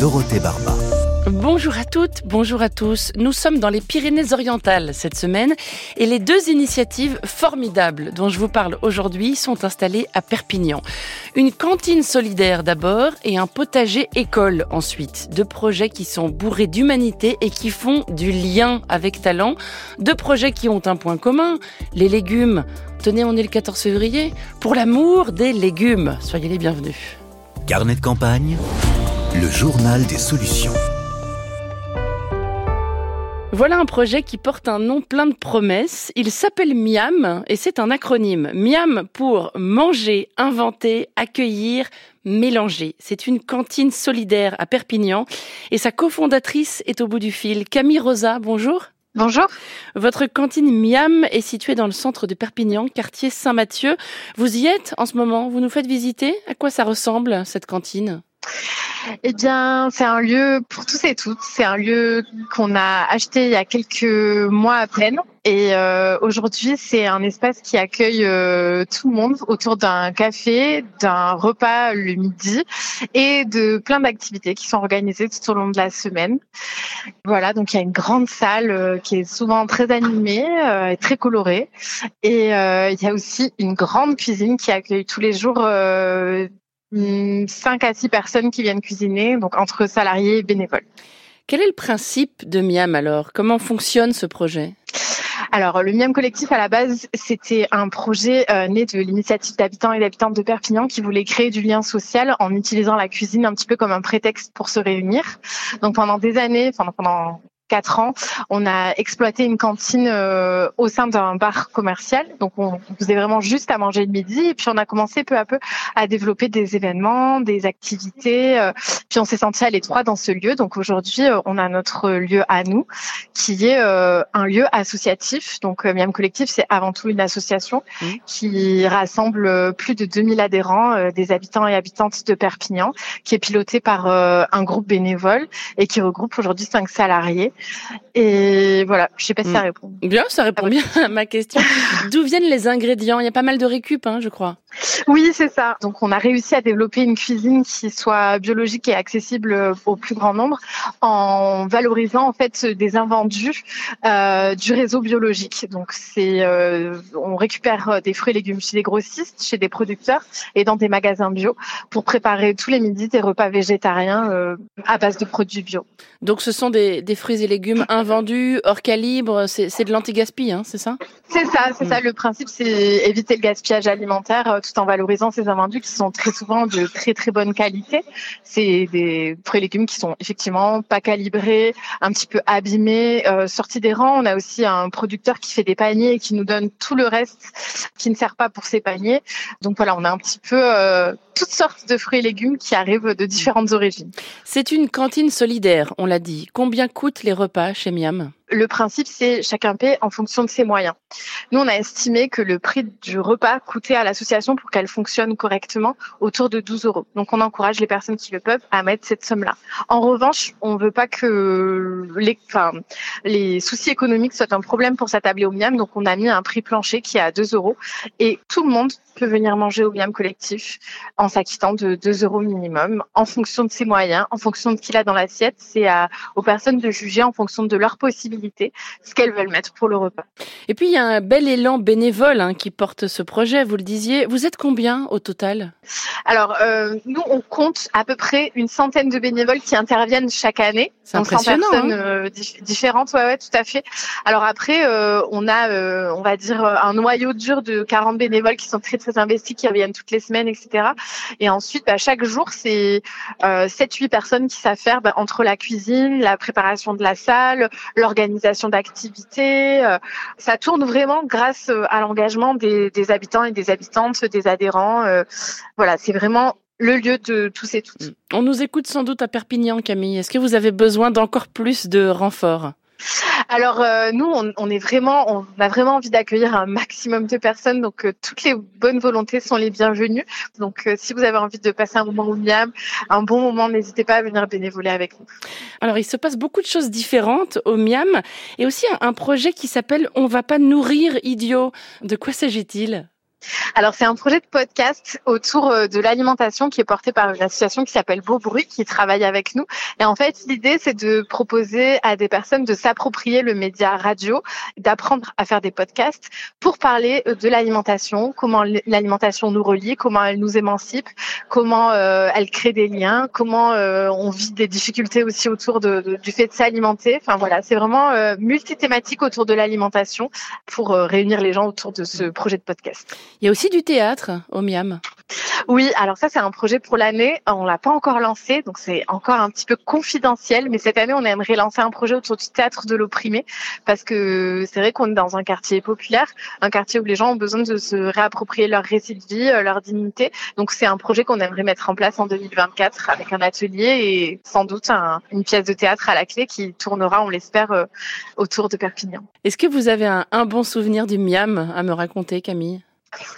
Dorothée Barba. Bonjour à toutes, bonjour à tous. Nous sommes dans les Pyrénées-Orientales cette semaine et les deux initiatives formidables dont je vous parle aujourd'hui sont installées à Perpignan. Une cantine solidaire d'abord et un potager école ensuite. Deux projets qui sont bourrés d'humanité et qui font du lien avec talent. Deux projets qui ont un point commun, les légumes. Tenez, on est le 14 février. Pour l'amour des légumes. Soyez les bienvenus. Carnet de campagne, le journal des solutions. Voilà un projet qui porte un nom plein de promesses. Il s'appelle MIAM et c'est un acronyme. MIAM pour manger, inventer, accueillir, mélanger. C'est une cantine solidaire à Perpignan et sa cofondatrice est au bout du fil. Camille Rosa, bonjour. Bonjour. Votre cantine Miam est située dans le centre de Perpignan, quartier Saint-Mathieu. Vous y êtes en ce moment, vous nous faites visiter. À quoi ça ressemble cette cantine? Eh bien, c'est un lieu pour tous et toutes. C'est un lieu qu'on a acheté il y a quelques mois à peine. Et euh, aujourd'hui, c'est un espace qui accueille euh, tout le monde autour d'un café, d'un repas le midi et de plein d'activités qui sont organisées tout au long de la semaine. Voilà, donc il y a une grande salle euh, qui est souvent très animée et très colorée. Et il y a aussi une grande cuisine qui accueille tous les jours 5 à 6 personnes qui viennent cuisiner, donc entre salariés et bénévoles. Quel est le principe de Miam alors? Comment fonctionne ce projet? Alors, le Miam Collectif, à la base, c'était un projet euh, né de l'initiative d'habitants et d'habitantes de Perpignan qui voulait créer du lien social en utilisant la cuisine un petit peu comme un prétexte pour se réunir. Donc, pendant des années, pendant, pendant quatre ans, on a exploité une cantine euh, au sein d'un bar commercial. Donc, on faisait vraiment juste à manger le midi. Et puis, on a commencé peu à peu à développer des événements, des activités. Euh, puis, on s'est senti à l'étroit dans ce lieu. Donc, aujourd'hui, euh, on a notre lieu à nous, qui est un lieu associatif. Donc, Miam Collectif, c'est avant tout une association mmh. qui rassemble plus de 2000 adhérents, des habitants et habitantes de Perpignan, qui est piloté par un groupe bénévole et qui regroupe aujourd'hui cinq salariés. Et voilà, je sais pas si ça mm. répond. Bien, ça répond bien à ma question. D'où viennent les ingrédients? Il y a pas mal de récup, hein, je crois. Oui, c'est ça. Donc, on a réussi à développer une cuisine qui soit biologique et accessible au plus grand nombre en valorisant en fait des invendus euh, du réseau biologique. Donc, c'est euh, on récupère des fruits et légumes chez des grossistes, chez des producteurs et dans des magasins bio pour préparer tous les midis des repas végétariens euh, à base de produits bio. Donc, ce sont des, des fruits et légumes invendus, hors calibre. C'est de l'anti-gaspi, hein, c'est ça? C'est ça, c'est ça. Le principe, c'est éviter le gaspillage alimentaire euh, tout en valorisant ces invendus qui sont très souvent de très très bonne qualité. C'est des fruits et légumes qui sont effectivement pas calibrés, un petit peu abîmés, euh, sortis des rangs. On a aussi un producteur qui fait des paniers et qui nous donne tout le reste qui ne sert pas pour ces paniers. Donc voilà, on a un petit peu euh, toutes sortes de fruits et légumes qui arrivent de différentes origines. C'est une cantine solidaire, on l'a dit. Combien coûtent les repas chez Miam? Le principe, c'est chacun paie en fonction de ses moyens. Nous, on a estimé que le prix du repas coûtait à l'association pour qu'elle fonctionne correctement autour de 12 euros. Donc, on encourage les personnes qui le peuvent à mettre cette somme-là. En revanche, on veut pas que les soucis économiques soient un problème pour s'attabler au Miam. Donc, on a mis un prix plancher qui est à 2 euros et tout le monde peut venir manger au Miam collectif en s'acquittant de 2 euros minimum en fonction de ses moyens, en fonction de ce qu'il a dans l'assiette. C'est aux personnes de juger en fonction de leurs possibilités ce qu'elles veulent mettre pour le repas. Et puis il y a un bel élan bénévole hein, qui porte ce projet, vous le disiez. Vous êtes combien au total? Alors euh, nous on compte à peu près une centaine de bénévoles qui interviennent chaque année. C'est impressionnant. personnes hein. euh, différentes, ouais, ouais, tout à fait. Alors après euh, on a, euh, on va dire un noyau dur de 40 bénévoles qui sont très très investis, qui reviennent toutes les semaines, etc. Et ensuite, bah, chaque jour, c'est euh, 7-8 personnes qui savent faire bah, entre la cuisine, la préparation de la salle, l'organisation d'activités. Euh, ça tourne vraiment grâce euh, à l'engagement des, habitants et des habitantes, des adhérents. Euh, voilà, c'est vraiment le lieu de tous et toutes. On nous écoute sans doute à Perpignan, Camille. Est-ce que vous avez besoin d'encore plus de renforts? Alors euh, nous, on, est vraiment, on a vraiment envie d'accueillir un maximum de personnes, donc euh, toutes les bonnes volontés sont les bienvenues. Donc euh, si vous avez envie de passer un moment au Miam, un bon moment, n'hésitez pas à venir bénévoler avec nous. Alors il se passe beaucoup de choses différentes au Miam et aussi un, un projet qui s'appelle On va pas nourrir idiot. De quoi s'agit-il? Alors c'est un projet de podcast autour euh, de l'alimentation qui est porté par une association qui s'appelle Beau Bruit qui travaille avec nous. Et en fait l'idée c'est de proposer à des personnes de s'approprier le média radio, d'apprendre à faire des podcasts pour parler euh, de l'alimentation, comment l'alimentation nous relie, comment elle nous émancipe, comment euh, elle crée des liens, comment on vit des difficultés aussi autour du fait de s'alimenter. Enfin voilà, c'est vraiment multithématique autour de l'alimentation pour réunir les gens autour de ce projet de podcast. Il y a aussi du théâtre au Miam. Oui, alors ça c'est un projet pour l'année. On l'a pas encore lancé, donc c'est encore un petit peu confidentiel. Mais cette année, on aimerait lancer un projet autour du théâtre de l'opprimé, parce que c'est vrai qu'on est dans un quartier populaire, un quartier où les gens ont besoin de se réapproprier leur récit de vie, euh, leur dignité. Donc c'est un projet qu'on aimerait mettre en place en 2024 avec un atelier et sans doute une pièce de théâtre à la clé qui tournera, on l'espère, euh, autour de Perpignan. Est-ce que vous avez un, un bon souvenir du Miam à me raconter, Camille?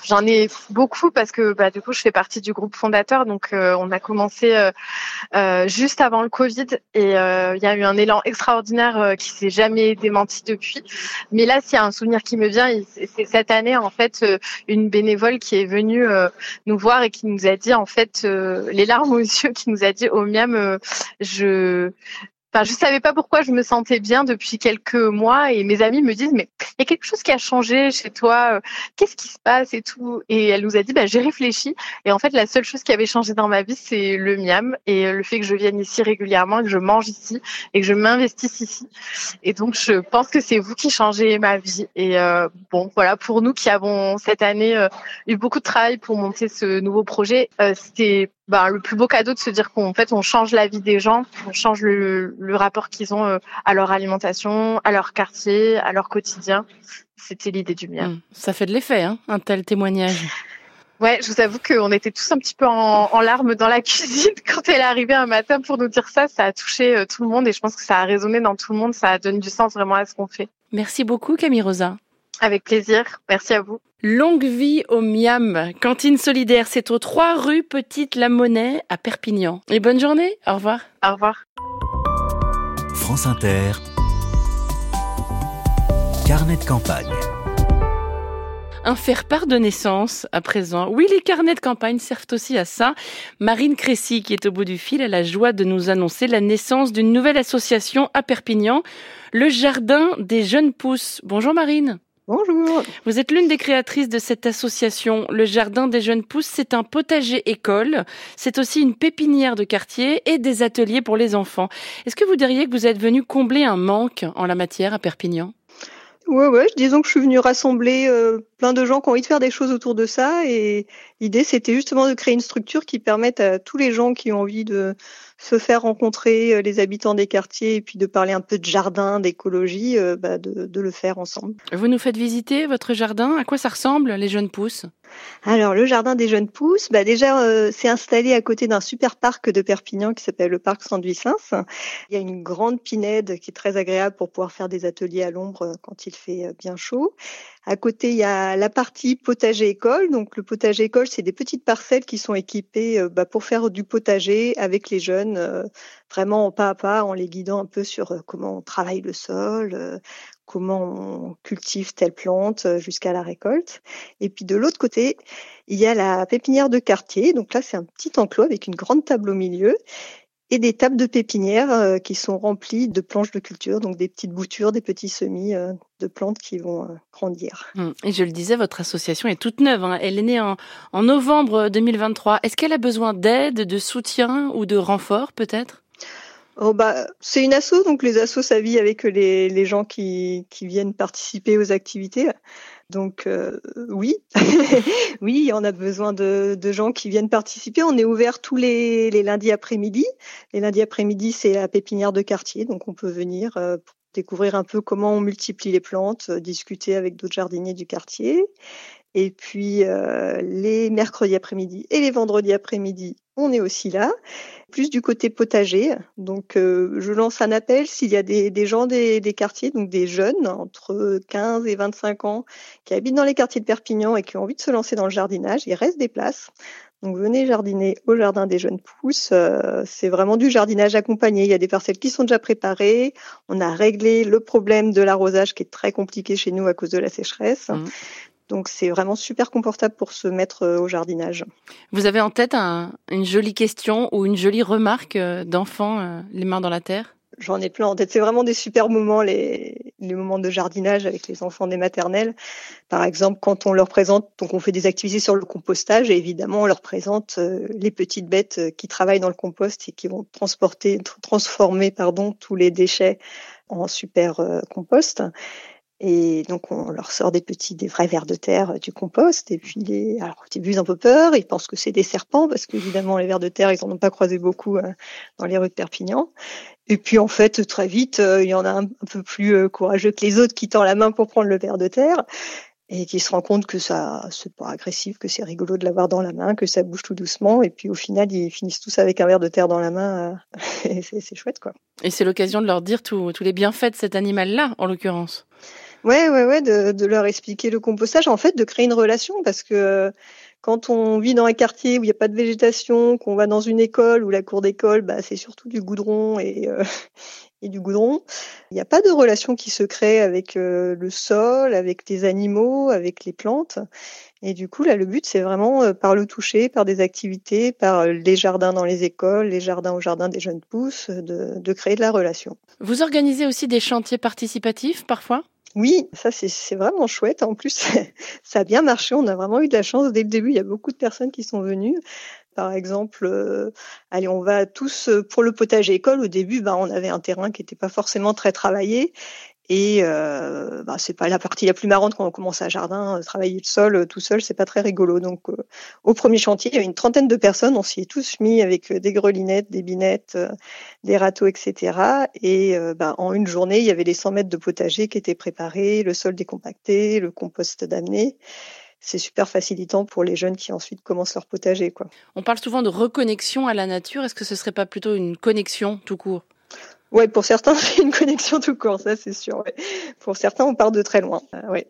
J'en ai beaucoup parce que bah, du coup je fais partie du groupe fondateur donc euh, on a commencé euh, euh, juste avant le Covid et il y a eu un élan extraordinaire qui s'est jamais démenti depuis. Mais là s'il y a un souvenir qui me vient c'est cette année en fait une bénévole qui est venue nous voir et qui nous a dit en fait les larmes aux yeux qui nous a dit au miam je Enfin, je savais pas pourquoi je me sentais bien depuis quelques mois et mes amis me disent mais il y a quelque chose qui a changé chez toi, euh, qu'est-ce qui se passe et tout. Et elle nous a dit bah j'ai réfléchi et en fait la seule chose qui avait changé dans ma vie c'est le miam et le fait que je vienne ici régulièrement, que je mange ici et que je m'investisse ici. Et donc je pense que c'est vous qui changez ma vie. Et euh, bon voilà pour nous qui avons cette année euh, eu beaucoup de travail pour monter ce nouveau projet, c'était bah, le plus beau cadeau de se dire qu'en fait on change la vie des gens, on change le, le rapport qu'ils ont euh, à leur alimentation, à leur quartier, à leur quotidien. C'était l'idée du mien. Mmh. Ça fait de l'effet, hein, un tel témoignage. Ouais, je vous avoue qu'on était tous un petit peu en, en, larmes dans la cuisine quand elle est arrivée un matin pour nous dire ça. Ça a touché euh, tout le monde et je pense que ça a résonné dans tout le monde. Ça a donné du sens vraiment à ce qu'on fait. Merci beaucoup Camille Rosa. Avec plaisir. Merci à vous. Longue vie au Miam. Cantine solidaire, c'est aux 3 rue Petite La Monnaie à Perpignan. Et bonne journée. Au revoir. Au revoir. France Inter. Carnet de campagne. Un faire-part de naissance à présent. Oui, les carnets de campagne servent aussi à ça. Marine Crécy, qui est au bout du fil, a la joie de nous annoncer la naissance d'une nouvelle association à Perpignan, le Jardin des Jeunes Pousses. Bonjour Marine. Bonjour. Vous êtes l'une des créatrices de cette association. Le Jardin des Jeunes Pousses, c'est un potager école. C'est aussi une pépinière de quartier et des ateliers pour les enfants. Est-ce que vous diriez que vous êtes venu combler un manque en la matière à Perpignan? Ouais, ouais, disons que je suis venue rassembler euh, plein de gens qui ont envie de faire des choses autour de ça. Et l'idée, c'était justement de créer une structure qui permette à tous les gens qui ont envie de se faire rencontrer euh, les habitants des quartiers et puis de parler un peu de jardin, d'écologie, euh, bah, de, de, le faire ensemble. Vous nous faites visiter votre jardin. À quoi ça ressemble, les jeunes pousses? Alors le jardin des jeunes pousses, bah déjà euh, c'est installé à côté d'un super parc de Perpignan qui s'appelle le parc Saint-Vicence. Il y a une grande pinède qui est très agréable pour pouvoir faire des ateliers à l'ombre quand il fait bien chaud. À côté, il y a la partie potager école. Donc le potager école, c'est des petites parcelles qui sont équipées euh, bah, pour faire du potager avec les jeunes, euh, vraiment pas à pas, en les guidant un peu sur euh, comment on travaille le sol, comment on cultive telle plante jusqu'à la récolte. Et puis de l'autre côté, il y a la pépinière de quartier. Donc là, c'est un petit enclos avec une grande table au milieu et des tables de pépinière euh, qui sont remplies de planches de culture, donc des petites boutures, des petits semis euh, de plantes qui vont euh, grandir. Hum, et je le disais, votre association est toute neuve. Hein. Elle est née en, en novembre 2023. Est-ce qu'elle a besoin d'aide, de soutien ou de renfort peut-être? Oh bah, c'est une asso, donc les assos, ça avec les, les gens qui, viennent participer aux activités. Donc euh, oui, oui, on a besoin de, gens qui viennent participer. On est ouvert tous les, lundis après-midi. Les lundis après-midi, c'est la pépinière de quartier, donc on peut venir euh, découvrir un peu comment on multiplie les plantes, euh, discuter avec d'autres jardiniers du quartier. Et puis euh, les mercredis après-midi et les vendredis après-midi, on est aussi là. Plus du côté potager. Donc euh, je lance un appel s'il y a des, gens des, des, quartiers, donc des jeunes entre 15 et 25 ans qui habitent dans les quartiers de Perpignan et qui ont envie de se lancer dans le jardinage, il reste des places. Donc venez jardiner au jardin des jeunes pousses. Euh, c'est vraiment du jardinage accompagné. Il y a des parcelles qui sont déjà préparées. On a réglé le problème de l'arrosage qui est très compliqué chez nous à cause de la sécheresse. Mmh. Donc c'est vraiment super confortable pour se mettre euh, au jardinage. Vous avez en tête un, une jolie question ou une jolie remarque euh, d'enfant, les mains dans la terre? J'en ai plein en tête. C'est vraiment des super moments, les, les moments de jardinage avec les enfants des maternelles. Par exemple, quand on leur présente, donc on fait des activités sur le compostage et évidemment on leur présente euh, les petites bêtes euh, qui travaillent dans le compost et qui vont transporter, transformer, pardon, tous les déchets en super euh, compost. Et donc, on leur sort des petits, des vrais vers de terre du compost. Et puis, alors, au début, ils ont un peu peur. Ils pensent que c'est des serpents parce qu'évidemment, les vers de terre, ils n'en ont pas croisé beaucoup dans les rues de Perpignan. Et puis en fait, très vite, euh, il y en a un, peu plus euh, courageux que les autres qui tend la main pour prendre le verre de terre et qui se rend compte que ça c'est pas agressif, que c'est rigolo de l'avoir dans la main, que ça bouge tout doucement et puis au final ils finissent tous avec un verre de terre dans la main euh, et c'est chouette quoi. Et c'est l'occasion de leur dire tous les bienfaits de cet animal là en l'occurrence. Ouais ouais ouais de, leur expliquer le compostage en fait de créer une relation parce que quand on vit dans un quartier où il n'y a pas de végétation, qu'on va dans une école où la cour d'école, bah, c'est surtout du goudron et, euh, et du goudron, il n'y a pas de relation qui se crée avec euh, le sol, avec les animaux, avec les plantes. Et du coup, là, le but, c'est vraiment euh, par le toucher, par des activités, par les jardins dans les écoles, les jardins au jardin des jeunes pousses, de, de créer de la relation. Vous organisez aussi des chantiers participatifs parfois? Oui, ça c'est vraiment chouette. En plus, ça a bien marché. On a vraiment eu de la chance dès le début. Il y a beaucoup de personnes qui sont venues. Par exemple, euh, allez, on va tous euh, pour le potager école. Au début, bah, on avait un terrain qui n'était pas forcément très travaillé et euh, bah, c'est pas la partie la plus marrante quand on commence à jardin, euh, travailler le sol euh, tout seul, c'est pas très rigolo. Donc au premier chantier, il y avait une trentaine de personnes, on s'y est tous mis avec des grelinettes, des binettes, des râteaux, etc. Et bah, en une journée, il y avait les 100 mètres de potager qui étaient préparés, le sol décompacté, le compost d'amener c'est super facilitant pour les jeunes qui ensuite commencent leur potager. Quoi. On parle souvent de reconnexion à la nature. Est-ce que ce serait pas plutôt une connexion tout court? Ouais, pour certains, c'est une connexion tout court, ça c'est sûr. Ouais. Pour certains, on part de très loin. Euh, ouais.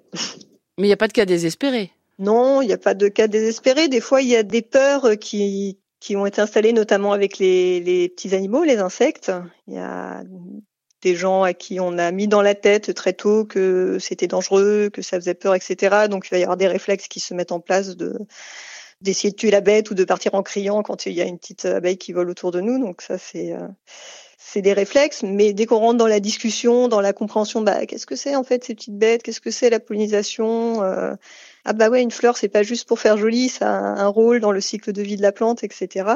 Mais il n'y a pas de cas désespéré. Non, il n'y a pas de cas désespéré. Des fois, il y a des peurs qui, qui ont été installées, notamment avec les, les petits animaux, les insectes. Il y a des gens à qui on a mis dans la tête très tôt que c'était dangereux, que ça faisait peur, etc. Donc il va y avoir des réflexes qui se mettent en place de d'essayer de tuer la bête ou de partir en criant quand il y a une petite abeille qui vole autour de nous. Donc ça c'est euh, c'est des réflexes, mais dès qu'on rentre dans la discussion, dans la compréhension, bah qu'est-ce que c'est en fait ces petites bêtes, qu'est-ce que c'est la pollinisation? Euh, Ah bah ouais, une fleur c'est pas juste pour faire joli, ça a un rôle dans le cycle de vie de la plante, etc.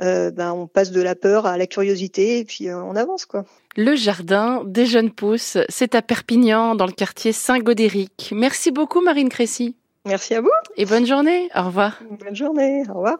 Euh, ben on passe de la peur à la curiosité et puis euh, on avance quoi. Le jardin des jeunes pousses, c'est à Perpignan dans le quartier Saint-Godéric. Merci beaucoup Marine Crécy. Merci à vous. Et bonne journée. Au revoir. Bonne journée. Au revoir.